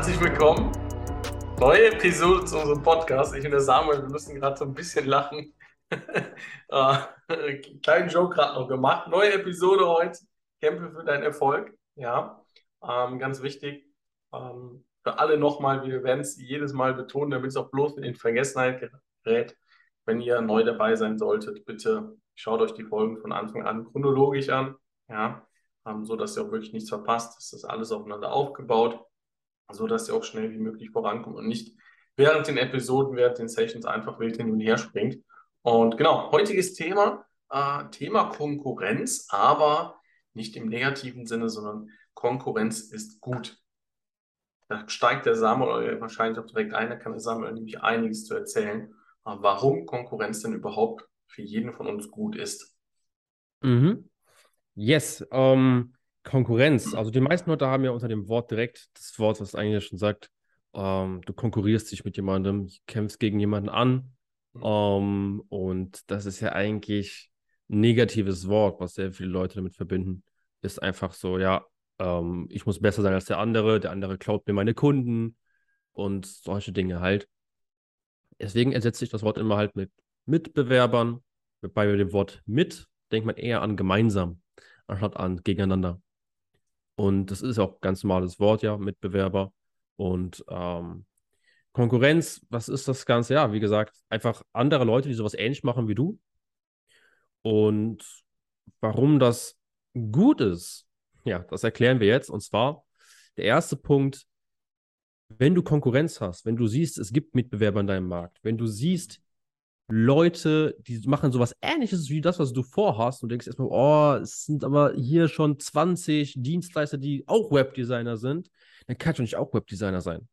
herzlich willkommen. Neue Episode zu unserem Podcast. Ich und der Samuel, wir müssen gerade so ein bisschen lachen. äh, kleinen Joke gerade noch gemacht. Neue Episode heute. Kämpfe für deinen Erfolg. Ja, ähm, ganz wichtig. Ähm, für alle nochmal, wir werden es jedes Mal betonen, damit es auch bloß in Vergessenheit gerät. Wenn ihr neu dabei sein solltet, bitte schaut euch die Folgen von Anfang an chronologisch an. Ja, ähm, so dass ihr auch wirklich nichts verpasst. Es ist alles aufeinander aufgebaut, so dass ihr auch schnell wie möglich vorankommt und nicht während den Episoden, während den Sessions einfach wild hin und her springt. Und genau, heutiges Thema, äh, Thema Konkurrenz, aber nicht im negativen Sinne, sondern Konkurrenz ist gut. Da steigt der Samuel wahrscheinlich auch direkt ein, da kann der Samuel nämlich einiges zu erzählen, äh, warum Konkurrenz denn überhaupt für jeden von uns gut ist. Mhm. Yes, ähm, Konkurrenz. Also die meisten Leute haben ja unter dem Wort direkt das Wort, was eigentlich schon sagt, ähm, du konkurrierst dich mit jemandem, kämpfst gegen jemanden an. Mhm. Ähm, und das ist ja eigentlich ein negatives Wort, was sehr viele Leute damit verbinden. Ist einfach so, ja, ähm, ich muss besser sein als der andere, der andere klaut mir meine Kunden und solche Dinge halt. Deswegen ersetze ich das Wort immer halt mit Mitbewerbern. Bei dem Wort mit denkt man eher an gemeinsam anstatt an gegeneinander. Und das ist auch ein ganz normales Wort, ja, Mitbewerber. Und ähm, Konkurrenz, was ist das Ganze? Ja, wie gesagt, einfach andere Leute, die sowas ähnlich machen wie du. Und warum das gut ist, ja, das erklären wir jetzt. Und zwar der erste Punkt, wenn du Konkurrenz hast, wenn du siehst, es gibt Mitbewerber in deinem Markt, wenn du siehst, Leute, die machen sowas ähnliches wie das, was du vorhast und denkst erstmal, oh, es sind aber hier schon 20 Dienstleister, die auch Webdesigner sind, dann kann schon nicht auch Webdesigner sein.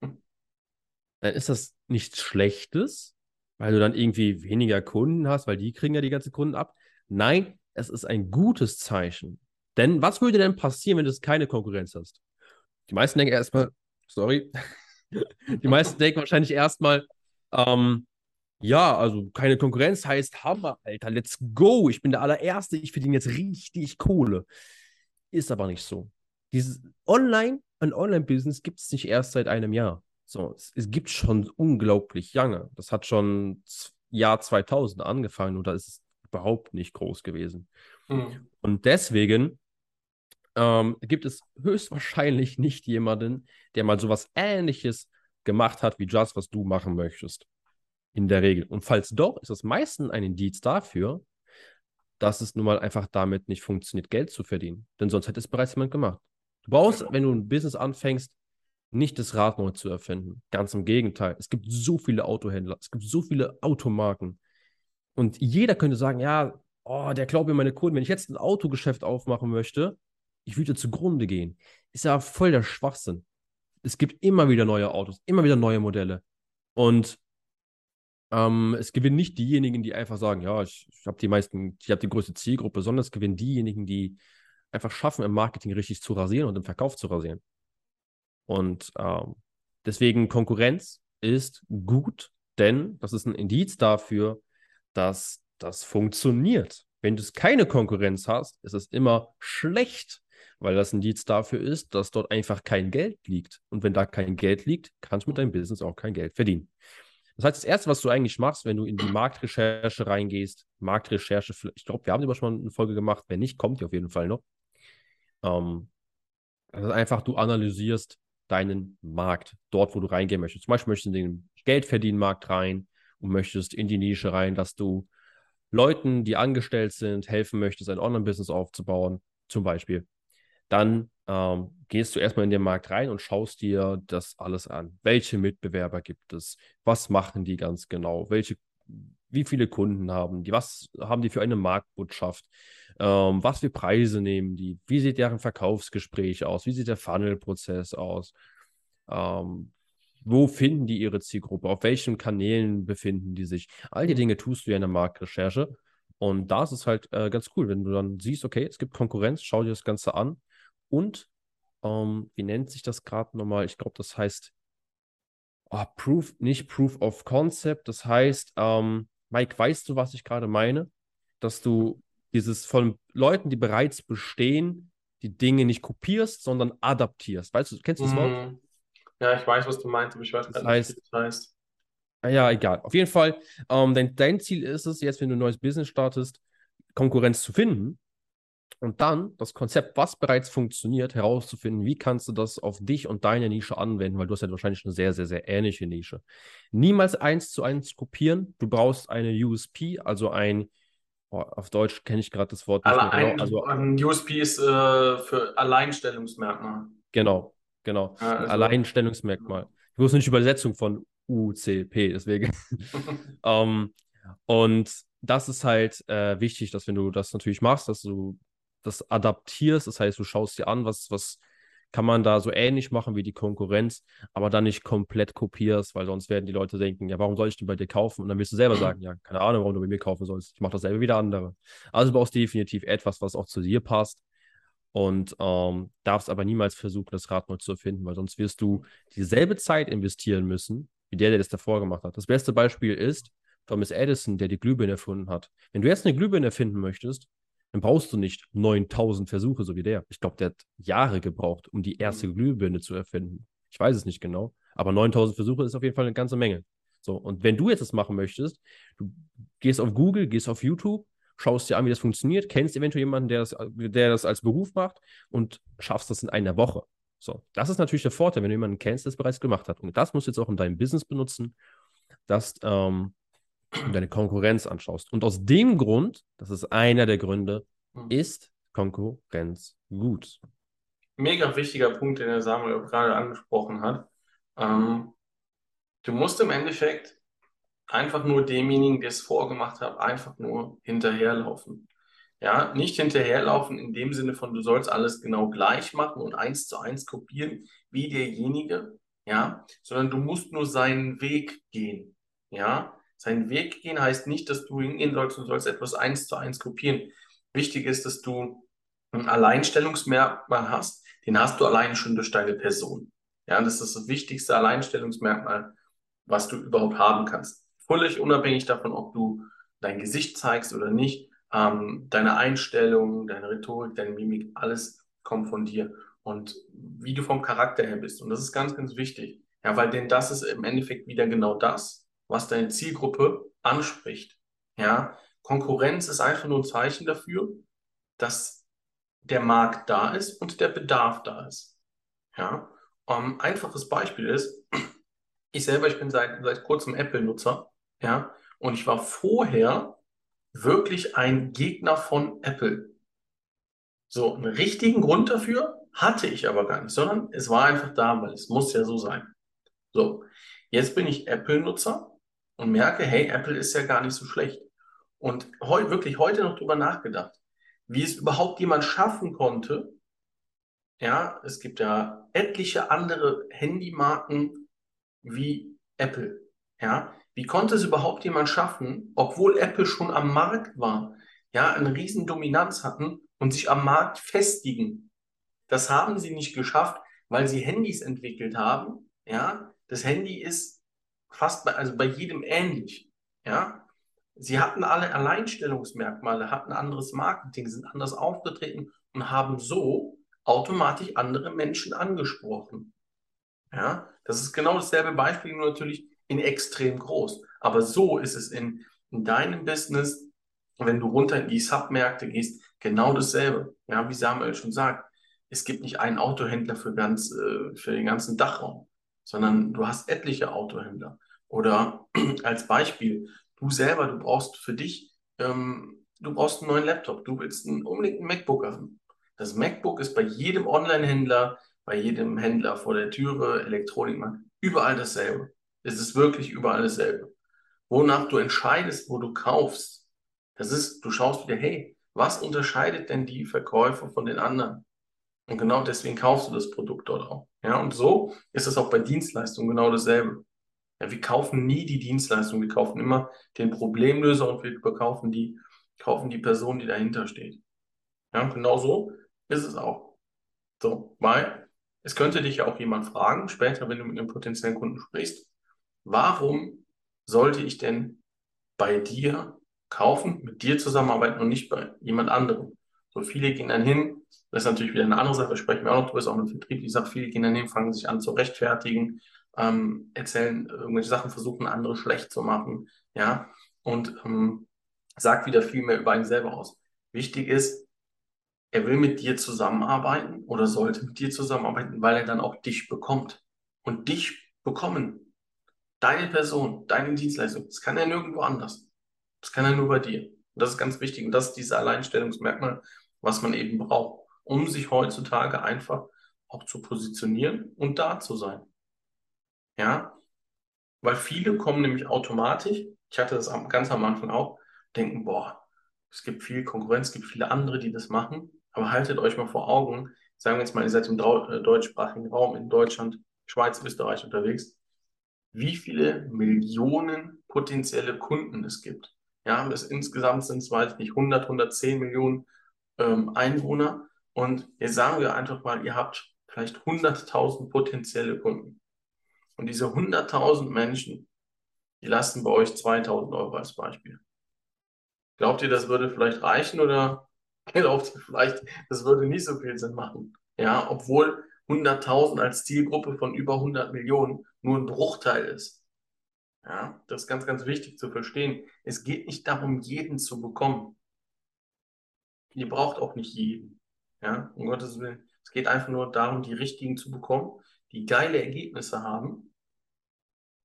Dann ist das nichts Schlechtes, weil du dann irgendwie weniger Kunden hast, weil die kriegen ja die ganzen Kunden ab. Nein, es ist ein gutes Zeichen. Denn was würde denn passieren, wenn du keine Konkurrenz hast? Die meisten denken erstmal, sorry, die meisten denken wahrscheinlich erstmal, ähm, ja, also keine Konkurrenz heißt Hammer, Alter, let's go. Ich bin der allererste, ich verdiene jetzt richtig Kohle. Ist aber nicht so. Dieses Online, ein Online-Business gibt es nicht erst seit einem Jahr. So, es, es, gibt schon unglaublich lange. Das hat schon Jahr 2000 angefangen und da ist es überhaupt nicht groß gewesen. Mhm. Und deswegen ähm, gibt es höchstwahrscheinlich nicht jemanden, der mal sowas Ähnliches gemacht hat wie das, was du machen möchtest. In der Regel. Und falls doch, ist das meistens ein Indiz dafür, dass es nun mal einfach damit nicht funktioniert, Geld zu verdienen. Denn sonst hätte es bereits jemand gemacht. Du brauchst, wenn du ein Business anfängst, nicht das Rad neu zu erfinden. Ganz im Gegenteil. Es gibt so viele Autohändler, es gibt so viele Automarken. Und jeder könnte sagen, ja, oh, der glaubt mir meine Kunden. Wenn ich jetzt ein Autogeschäft aufmachen möchte, ich würde zugrunde gehen. Ist ja voll der Schwachsinn. Es gibt immer wieder neue Autos, immer wieder neue Modelle. Und ähm, es gewinnen nicht diejenigen, die einfach sagen, ja, ich, ich habe die meisten, ich habe die größte Zielgruppe, sondern es gewinnen diejenigen, die einfach schaffen, im Marketing richtig zu rasieren und im Verkauf zu rasieren. Und ähm, deswegen Konkurrenz ist gut, denn das ist ein Indiz dafür, dass das funktioniert. Wenn du keine Konkurrenz hast, ist es immer schlecht, weil das Indiz dafür ist, dass dort einfach kein Geld liegt. Und wenn da kein Geld liegt, kannst du mit deinem Business auch kein Geld verdienen. Das heißt, das Erste, was du eigentlich machst, wenn du in die Marktrecherche reingehst, Marktrecherche, ich glaube, wir haben über schon eine Folge gemacht, wenn nicht, kommt die auf jeden Fall noch. Ähm, das ist einfach, du analysierst deinen Markt, dort, wo du reingehen möchtest. Zum Beispiel möchtest du in den Geldverdienmarkt rein und möchtest in die Nische rein, dass du Leuten, die angestellt sind, helfen möchtest, ein Online-Business aufzubauen, zum Beispiel. Dann ähm, gehst du erstmal in den Markt rein und schaust dir das alles an. Welche Mitbewerber gibt es? Was machen die ganz genau? Welche, wie viele Kunden haben die? Was haben die für eine Marktbotschaft? Ähm, was für Preise nehmen die? Wie sieht deren Verkaufsgespräch aus? Wie sieht der Funnel-Prozess aus? Ähm, wo finden die ihre Zielgruppe? Auf welchen Kanälen befinden die sich? All die Dinge tust du ja in der Marktrecherche. Und da ist es halt äh, ganz cool, wenn du dann siehst, okay, es gibt Konkurrenz, schau dir das Ganze an und ähm, wie nennt sich das gerade nochmal? Ich glaube, das heißt oh, Proof, nicht Proof of Concept. Das heißt, ähm, Mike, weißt du, was ich gerade meine? Dass du dieses von Leuten, die bereits bestehen, die Dinge nicht kopierst, sondern adaptierst. Weißt du, kennst du das Wort? Ja, ich weiß, was du meinst, aber ich weiß Das gerade heißt- nicht, wie das heißt. Ah Ja, egal. Auf jeden Fall, ähm, dein, dein Ziel ist es, jetzt, wenn du ein neues Business startest, Konkurrenz zu finden und dann das Konzept, was bereits funktioniert, herauszufinden, wie kannst du das auf dich und deine Nische anwenden, weil du hast ja wahrscheinlich eine sehr, sehr, sehr ähnliche Nische. Niemals eins zu eins kopieren. Du brauchst eine USP, also ein, oh, auf Deutsch kenne ich gerade das Wort mehr genau. ein, Also, ein USP ist äh, für Alleinstellungsmerkmal. genau, genau. Ja, also- Alleinstellungsmerkmal. Ich wusste nicht Übersetzung von UCP, deswegen. Ähm, und das ist halt äh, wichtig, dass wenn du das natürlich machst, dass du das adaptierst, das heißt, du schaust dir an, was, was kann man da so ähnlich machen wie die Konkurrenz, aber dann nicht komplett kopierst, weil sonst werden die Leute denken, ja, warum soll ich denn bei dir kaufen? Und dann wirst du selber sagen, ja, keine Ahnung, warum du bei mir kaufen sollst. Ich mache dasselbe wie der andere. Also du brauchst definitiv etwas, was auch zu dir passt und ähm, darfst aber niemals versuchen, das Rad neu zu erfinden, weil sonst wirst du dieselbe Zeit investieren müssen, wie der, der das davor gemacht hat. Das beste Beispiel ist Thomas Edison, der die Glühbirne erfunden hat. Wenn du jetzt eine Glühbirne erfinden möchtest, dann brauchst du nicht 9000 Versuche, so wie der. Ich glaube, der hat Jahre gebraucht, um die erste Glühbirne zu erfinden. Ich weiß es nicht genau, aber 9000 Versuche ist auf jeden Fall eine ganze Menge. So, und wenn du jetzt das machen möchtest, du gehst auf Google, gehst auf YouTube, schaust dir an, wie das funktioniert, kennst eventuell jemanden, der das, der das als Beruf macht und schaffst das in einer Woche. So, das ist natürlich der Vorteil, wenn du jemanden kennst, der es bereits gemacht hat. Und das musst du jetzt auch in deinem Business benutzen, dass ähm, du deine Konkurrenz anschaust. Und aus dem Grund, das ist einer der Gründe, Hm. ist Konkurrenz gut. Mega wichtiger Punkt, den der Samuel auch gerade angesprochen hat. Ähm, du musst im Endeffekt einfach nur demjenigen, der es vorgemacht hat, einfach nur hinterherlaufen. Ja, nicht hinterherlaufen in dem Sinne von, du sollst alles genau gleich machen und eins zu eins kopieren wie derjenige, ja, sondern du musst nur seinen Weg gehen. Ja, seinen Weg gehen heißt nicht, dass du hingehen sollst und sollst etwas eins zu eins kopieren. Wichtig ist, dass du ein Alleinstellungsmerkmal hast, den hast du alleine schon durch deine Person. Ja, das ist das wichtigste Alleinstellungsmerkmal, was du überhaupt haben kannst. Völlig unabhängig davon, ob du dein Gesicht zeigst oder nicht, ähm, deine Einstellung, deine Rhetorik, deine Mimik, alles kommt von dir und wie du vom Charakter her bist. Und das ist ganz, ganz wichtig. Ja, weil denn das ist im Endeffekt wieder genau das, was deine Zielgruppe anspricht. Ja, Konkurrenz ist einfach nur ein Zeichen dafür, dass der Markt da ist und der Bedarf da ist. Ja, um, einfaches Beispiel ist, ich selber, ich bin seit, seit kurzem Apple-Nutzer, ja, und ich war vorher wirklich ein Gegner von Apple. So, einen richtigen Grund dafür hatte ich aber gar nicht, sondern es war einfach da, weil es muss ja so sein. So, jetzt bin ich Apple-Nutzer und merke, hey, Apple ist ja gar nicht so schlecht. Und heu, wirklich heute noch drüber nachgedacht, wie es überhaupt jemand schaffen konnte. Ja, es gibt ja etliche andere Handymarken wie Apple. Ja, wie konnte es überhaupt jemand schaffen, obwohl Apple schon am Markt war, ja, eine riesen Dominanz hatten und sich am Markt festigen? Das haben sie nicht geschafft, weil sie Handys entwickelt haben. Ja, das Handy ist fast bei, also bei jedem ähnlich. Ja, sie hatten alle Alleinstellungsmerkmale, hatten anderes Marketing, sind anders aufgetreten und haben so automatisch andere Menschen angesprochen. Ja, das ist genau dasselbe Beispiel, nur natürlich in extrem groß. Aber so ist es in, in deinem Business, wenn du runter in die Submärkte gehst, genau dasselbe. Ja, wie Samuel schon sagt, es gibt nicht einen Autohändler für, ganz, äh, für den ganzen Dachraum, sondern du hast etliche Autohändler. Oder als Beispiel, du selber, du brauchst für dich, ähm, du brauchst einen neuen Laptop, du willst einen, unbedingt einen MacBook haben. Das MacBook ist bei jedem Online-Händler, bei jedem Händler vor der Türe, Elektronikmarkt, überall dasselbe. Es ist wirklich überall dasselbe. Wonach du entscheidest, wo du kaufst, das ist, du schaust wieder, hey, was unterscheidet denn die Verkäufer von den anderen? Und genau deswegen kaufst du das Produkt dort auch. Ja, und so ist es auch bei Dienstleistungen genau dasselbe. Ja, wir kaufen nie die Dienstleistung, wir kaufen immer den Problemlöser und wir kaufen die, kaufen die Person, die dahinter steht. Ja, genau so ist es auch. So, weil es könnte dich ja auch jemand fragen, später, wenn du mit einem potenziellen Kunden sprichst, warum sollte ich denn bei dir kaufen, mit dir zusammenarbeiten und nicht bei jemand anderem? So viele gehen dann hin, das ist natürlich wieder eine andere Sache, sprechen wir auch noch drüber, ist auch ein Vertrieb, ich sage, viele gehen dann hin, fangen sich an zu rechtfertigen, ähm, erzählen irgendwelche Sachen, versuchen andere schlecht zu machen, ja, und ähm, sagt wieder viel mehr über einen selber aus. Wichtig ist, er will mit dir zusammenarbeiten oder sollte mit dir zusammenarbeiten, weil er dann auch dich bekommt. Und dich bekommen, deine Person, deine Dienstleistung, das kann er nirgendwo anders. Das kann er nur bei dir. Und das ist ganz wichtig. Und das ist dieses Alleinstellungsmerkmal, was man eben braucht, um sich heutzutage einfach auch zu positionieren und da zu sein. Ja, weil viele kommen nämlich automatisch, ich hatte das ganz am Anfang auch, denken, boah, es gibt viel Konkurrenz, es gibt viele andere, die das machen, aber haltet euch mal vor Augen, sagen wir jetzt mal, ihr seid im äh, deutschsprachigen Raum in Deutschland, Schweiz, Österreich unterwegs, wie viele Millionen potenzielle Kunden es gibt. Ja, es insgesamt sind es, weiß ich nicht, 100, 110 Millionen ähm, Einwohner. Und jetzt sagen wir einfach mal, ihr habt vielleicht 100.000 potenzielle Kunden. Und diese 100.000 Menschen, die lasten bei euch 2.000 Euro als Beispiel. Glaubt ihr, das würde vielleicht reichen oder glaubt ihr vielleicht, das würde nicht so viel Sinn machen? Ja, obwohl 100.000 als Zielgruppe von über 100 Millionen nur ein Bruchteil ist. Ja, das ist ganz, ganz wichtig zu verstehen. Es geht nicht darum, jeden zu bekommen. Ihr braucht auch nicht jeden. Ja, um Gottes Willen. Es geht einfach nur darum, die richtigen zu bekommen, die geile Ergebnisse haben.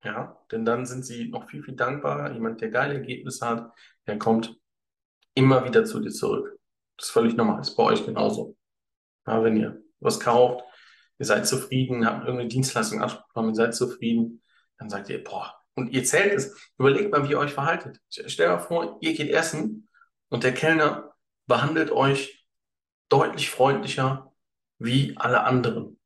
Ja, denn dann sind sie noch viel, viel dankbarer. Jemand, der geile Ergebnisse hat, der kommt immer wieder zu dir zurück. Das ist völlig normal. Das ist bei euch genauso. Ja, wenn ihr was kauft, ihr seid zufrieden, habt irgendeine Dienstleistung abgenommen, ihr seid zufrieden, dann sagt ihr, boah, und ihr zählt es. Überlegt mal, wie ihr euch verhaltet. Stellt mal vor, ihr geht essen und der Kellner behandelt euch deutlich freundlicher wie alle anderen.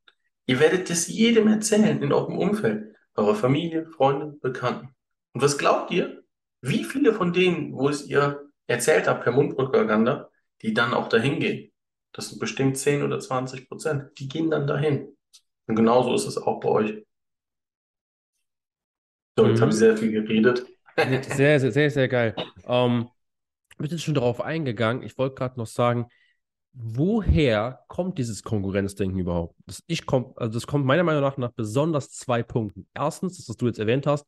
Ihr werdet das jedem erzählen in eurem Umfeld, eurer Familie, Freunden, Bekannten. Und was glaubt ihr? Wie viele von denen, wo es ihr erzählt habt per Mundpropaganda, die dann auch dahin gehen? Das sind bestimmt 10 oder 20 Prozent. Die gehen dann dahin. Und genauso ist es auch bei euch. So, jetzt mhm. habe ich sehr viel geredet. Sehr, sehr, sehr, sehr geil. Ähm, bin jetzt schon darauf eingegangen. Ich wollte gerade noch sagen, woher kommt dieses Konkurrenzdenken überhaupt? Das, ich komm, also das kommt meiner Meinung nach nach besonders zwei Punkten. Erstens, das, was du jetzt erwähnt hast,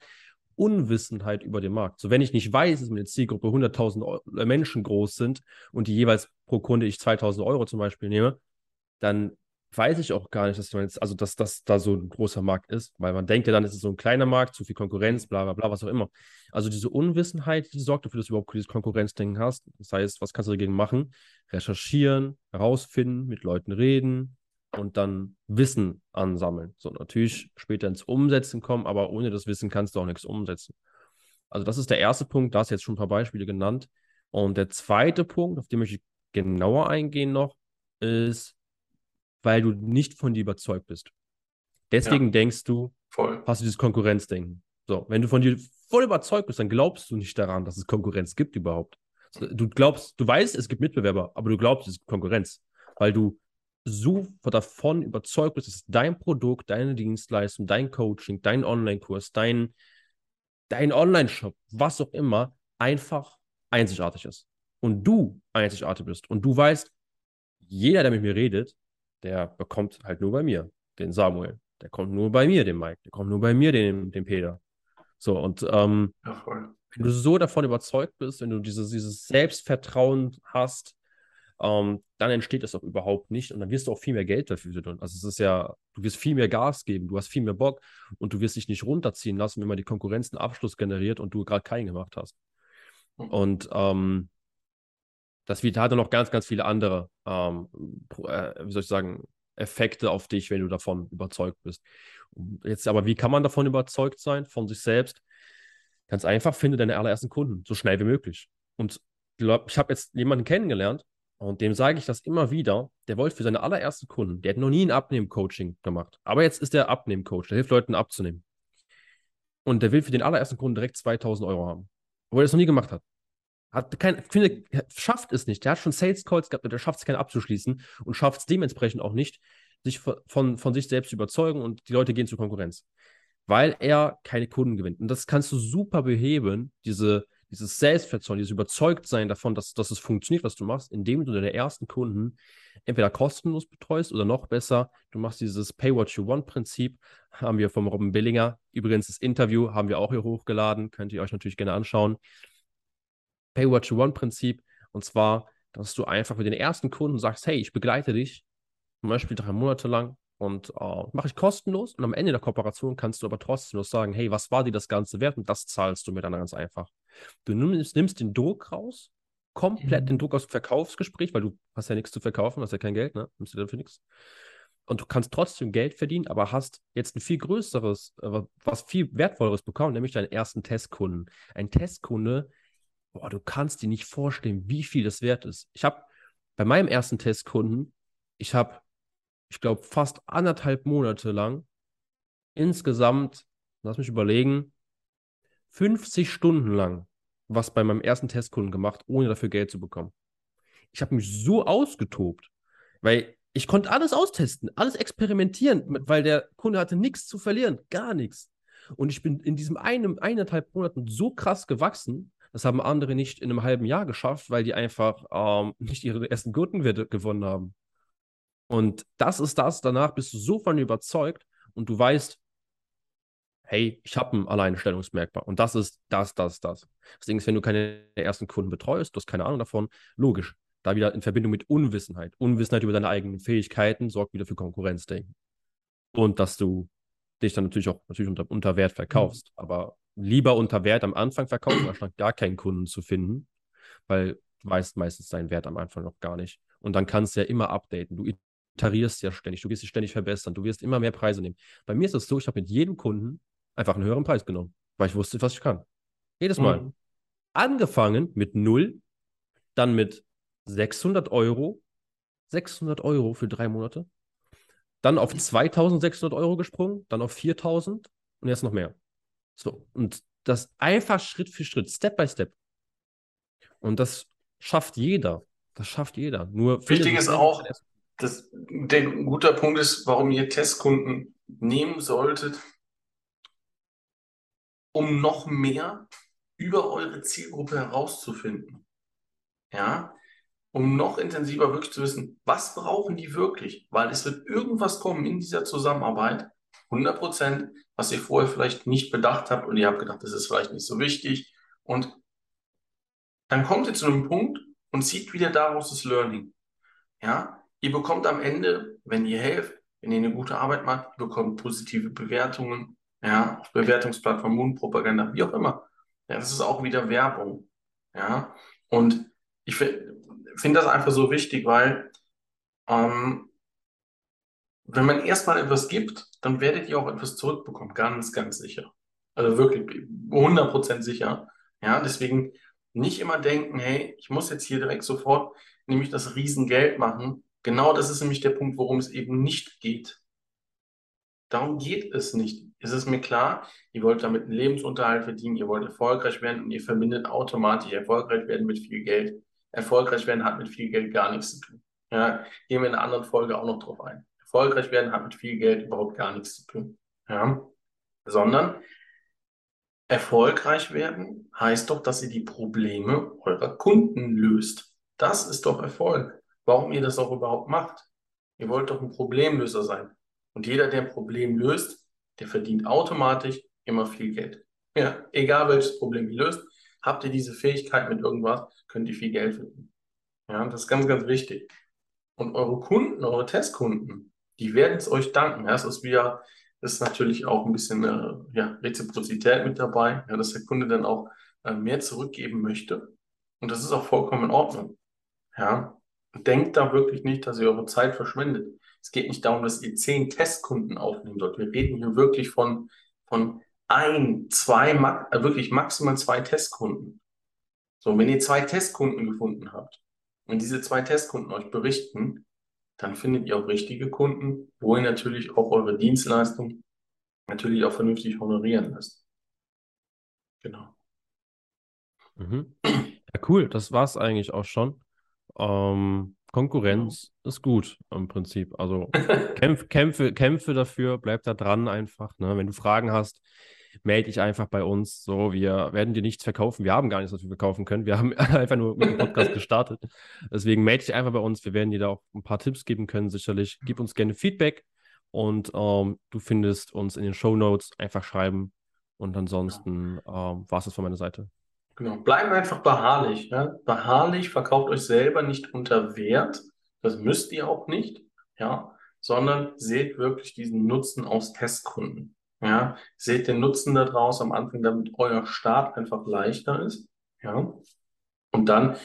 Unwissenheit über den Markt. So, wenn ich nicht weiß, dass meine Zielgruppe 100.000 äh, Menschen groß sind und die jeweils pro Kunde ich 2.000 Euro zum Beispiel nehme, dann weiß ich auch gar nicht, dass man jetzt, also dass das da so ein großer Markt ist, weil man denkt ja dann, ist es so ein kleiner Markt, zu viel Konkurrenz, bla bla bla, was auch immer. Also diese Unwissenheit, die sorgt dafür, dass du überhaupt dieses Konkurrenzdenken hast. Das heißt, was kannst du dagegen machen? Recherchieren, herausfinden, mit Leuten reden und dann Wissen ansammeln. So natürlich später ins Umsetzen kommen, aber ohne das Wissen kannst du auch nichts umsetzen. Also das ist der erste Punkt, da hast du jetzt schon ein paar Beispiele genannt. Und der zweite Punkt, auf den möchte ich genauer eingehen noch, ist weil du nicht von dir überzeugt bist. Deswegen ja, denkst du, voll. hast du dieses Konkurrenzdenken. So, wenn du von dir voll überzeugt bist, dann glaubst du nicht daran, dass es Konkurrenz gibt überhaupt. Du glaubst, du weißt, es gibt Mitbewerber, aber du glaubst, es gibt Konkurrenz, weil du so davon überzeugt bist, dass dein Produkt, deine Dienstleistung, dein Coaching, dein Online-Kurs, dein, dein Online-Shop, was auch immer, einfach einzigartig ist. Und du einzigartig bist. Und du weißt, jeder, der mit mir redet, der bekommt halt nur bei mir den Samuel. Der kommt nur bei mir, den Mike. Der kommt nur bei mir, den, den Peter. So, und ähm, ja, wenn du so davon überzeugt bist, wenn du dieses, dieses Selbstvertrauen hast, ähm, dann entsteht das auch überhaupt nicht und dann wirst du auch viel mehr Geld dafür tun. Also es ist ja, du wirst viel mehr Gas geben, du hast viel mehr Bock und du wirst dich nicht runterziehen lassen, wenn man die Konkurrenz einen Abschluss generiert und du gerade keinen gemacht hast. Hm. Und ähm, das Vita hatte noch ganz, ganz viele andere, ähm, äh, wie soll ich sagen, Effekte auf dich, wenn du davon überzeugt bist. Jetzt aber, wie kann man davon überzeugt sein, von sich selbst? Ganz einfach, finde deine allerersten Kunden, so schnell wie möglich. Und ich habe jetzt jemanden kennengelernt und dem sage ich das immer wieder. Der wollte für seine allerersten Kunden, der hat noch nie ein Abnehmen-Coaching gemacht. Aber jetzt ist der Abnehmen-Coach, der hilft Leuten abzunehmen. Und der will für den allerersten Kunden direkt 2000 Euro haben. Obwohl er das noch nie gemacht hat. Hat kein, finde, schafft es nicht. Der hat schon Sales Calls gehabt, der schafft es keinen abzuschließen und schafft es dementsprechend auch nicht, sich von, von sich selbst zu überzeugen und die Leute gehen zur Konkurrenz. Weil er keine Kunden gewinnt. Und das kannst du super beheben, diese, dieses Selbstvertrauen, dieses Überzeugtsein davon, dass, dass es funktioniert, was du machst, indem du deine ersten Kunden entweder kostenlos betreust oder noch besser, du machst dieses Pay What You Want Prinzip, haben wir vom Robin Billinger. Übrigens, das Interview haben wir auch hier hochgeladen, könnt ihr euch natürlich gerne anschauen. Pay What You Want Prinzip, und zwar, dass du einfach mit den ersten Kunden sagst, hey, ich begleite dich, zum Beispiel drei Monate lang und äh, mache ich kostenlos und am Ende der Kooperation kannst du aber trotzdem noch sagen, hey, was war dir das Ganze wert und das zahlst du mir dann ganz einfach. Du nimmst, nimmst den Druck raus, komplett mhm. den Druck aus dem Verkaufsgespräch, weil du hast ja nichts zu verkaufen, hast ja kein Geld, ne? Nimmst du dafür nichts. Und du kannst trotzdem Geld verdienen, aber hast jetzt ein viel größeres, äh, was viel wertvolleres bekommen, nämlich deinen ersten Testkunden. Ein Testkunde, boah, du kannst dir nicht vorstellen, wie viel das wert ist. Ich habe bei meinem ersten Testkunden, ich habe ich glaube, fast anderthalb Monate lang insgesamt, lass mich überlegen, 50 Stunden lang was bei meinem ersten Testkunden gemacht, ohne dafür Geld zu bekommen. Ich habe mich so ausgetobt, weil ich konnte alles austesten, alles experimentieren, weil der Kunde hatte nichts zu verlieren, gar nichts. Und ich bin in diesem einen, eineinhalb Monaten so krass gewachsen, das haben andere nicht in einem halben Jahr geschafft, weil die einfach ähm, nicht ihre ersten Gurkenwerte gewonnen haben. Und das ist das, danach bist du so von überzeugt und du weißt, hey, ich habe ein Alleinstellungsmerkmal und das ist das, das, das. Deswegen ist, wenn du keine ersten Kunden betreust, du hast keine Ahnung davon, logisch, da wieder in Verbindung mit Unwissenheit. Unwissenheit über deine eigenen Fähigkeiten sorgt wieder für Konkurrenzdenken. Und dass du dich dann natürlich auch natürlich unter, unter Wert verkaufst, mhm. aber lieber unter Wert am Anfang verkaufen, anstatt gar keinen Kunden zu finden, weil du weißt meistens deinen Wert am Anfang noch gar nicht. Und dann kannst du ja immer updaten. Du tarierst ja ständig, du wirst dich ständig verbessern, du wirst immer mehr Preise nehmen. Bei mir ist es so, ich habe mit jedem Kunden einfach einen höheren Preis genommen, weil ich wusste, was ich kann. Jedes Mal. Mhm. Angefangen mit null, dann mit 600 Euro, 600 Euro für drei Monate, dann auf 2600 Euro gesprungen, dann auf 4000 und jetzt noch mehr. So, und das einfach Schritt für Schritt, Step by Step. Und das schafft jeder. Das schafft jeder. Nur wichtig ist auch, das, der guter Punkt ist, warum ihr Testkunden nehmen solltet, um noch mehr über eure Zielgruppe herauszufinden. Ja, um noch intensiver wirklich zu wissen, was brauchen die wirklich? Weil es wird irgendwas kommen in dieser Zusammenarbeit, 100 Prozent, was ihr vorher vielleicht nicht bedacht habt und ihr habt gedacht, das ist vielleicht nicht so wichtig. Und dann kommt ihr zu einem Punkt und zieht wieder daraus das Learning. Ja, Ihr bekommt am Ende, wenn ihr helft, wenn ihr eine gute Arbeit macht, ihr bekommt positive Bewertungen, ja, auf Bewertungsplattformen, Mundpropaganda, wie auch immer. Ja, das ist auch wieder Werbung. Ja, und ich finde das einfach so wichtig, weil ähm, wenn man erstmal etwas gibt, dann werdet ihr auch etwas zurückbekommen, ganz, ganz sicher. Also wirklich 100% sicher. Ja, deswegen nicht immer denken, hey, ich muss jetzt hier direkt sofort nämlich das Riesengeld machen, Genau das ist nämlich der Punkt, worum es eben nicht geht. Darum geht es nicht. Es ist mir klar, ihr wollt damit einen Lebensunterhalt verdienen, ihr wollt erfolgreich werden und ihr verbindet automatisch erfolgreich werden mit viel Geld. Erfolgreich werden hat mit viel Geld gar nichts zu tun. Ja, gehen wir in einer anderen Folge auch noch drauf ein. Erfolgreich werden hat mit viel Geld überhaupt gar nichts zu tun. Ja, sondern erfolgreich werden heißt doch, dass ihr die Probleme eurer Kunden löst. Das ist doch Erfolg warum ihr das auch überhaupt macht. Ihr wollt doch ein Problemlöser sein. Und jeder, der ein Problem löst, der verdient automatisch immer viel Geld. Ja, egal welches Problem ihr löst, habt ihr diese Fähigkeit mit irgendwas, könnt ihr viel Geld verdienen. Ja, das ist ganz, ganz wichtig. Und eure Kunden, eure Testkunden, die werden es euch danken. Ja, das ist wieder, das ist natürlich auch ein bisschen äh, ja, Reziprozität mit dabei, ja, dass der Kunde dann auch äh, mehr zurückgeben möchte. Und das ist auch vollkommen in Ordnung. Ja, denkt da wirklich nicht, dass ihr eure Zeit verschwendet. Es geht nicht darum, dass ihr zehn Testkunden aufnehmen sollt. Wir reden hier wirklich von, von ein, zwei, äh, wirklich maximal zwei Testkunden. So, wenn ihr zwei Testkunden gefunden habt und diese zwei Testkunden euch berichten, dann findet ihr auch richtige Kunden, wo ihr natürlich auch eure Dienstleistung natürlich auch vernünftig honorieren lasst. Genau. Mhm. Ja, cool. Das war es eigentlich auch schon. Ähm, Konkurrenz ja. ist gut im Prinzip. Also kämpf, kämpfe, kämpfe dafür, bleib da dran einfach. Ne? Wenn du Fragen hast, melde dich einfach bei uns. So, wir werden dir nichts verkaufen. Wir haben gar nichts, was wir verkaufen können. Wir haben einfach nur mit dem Podcast gestartet. Deswegen melde dich einfach bei uns. Wir werden dir da auch ein paar Tipps geben können, sicherlich. Gib uns gerne Feedback und ähm, du findest uns in den Show Notes. Einfach schreiben. Und ansonsten ähm, war es das von meiner Seite. Genau, bleiben einfach beharrlich. Ja? Beharrlich, verkauft euch selber nicht unter Wert. Das müsst ihr auch nicht, ja, sondern seht wirklich diesen Nutzen aus Testkunden. Ja, seht den Nutzen daraus am Anfang, damit euer Start einfach leichter ist. Ja, und dann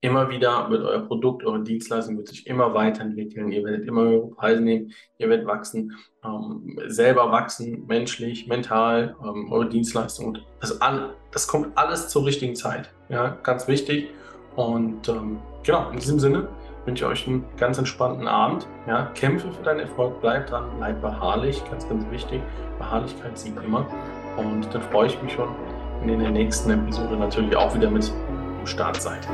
immer wieder mit euer Produkt, eure Dienstleistung wird sich immer weiterentwickeln. Ihr werdet immer höhere Preise nehmen, ihr werdet wachsen, ähm, selber wachsen, menschlich, mental, ähm, eure Dienstleistung. Und das, all, das kommt alles zur richtigen Zeit. Ja, ganz wichtig. Und ähm, genau, in diesem Sinne wünsche euch einen ganz entspannten Abend. Ja, kämpfe für deinen Erfolg, bleib dran, bleib beharrlich, ganz, ganz wichtig. Beharrlichkeit siegt immer. Und dann freue ich mich schon, wenn ihr in der nächsten Episode natürlich auch wieder mit am Start seid.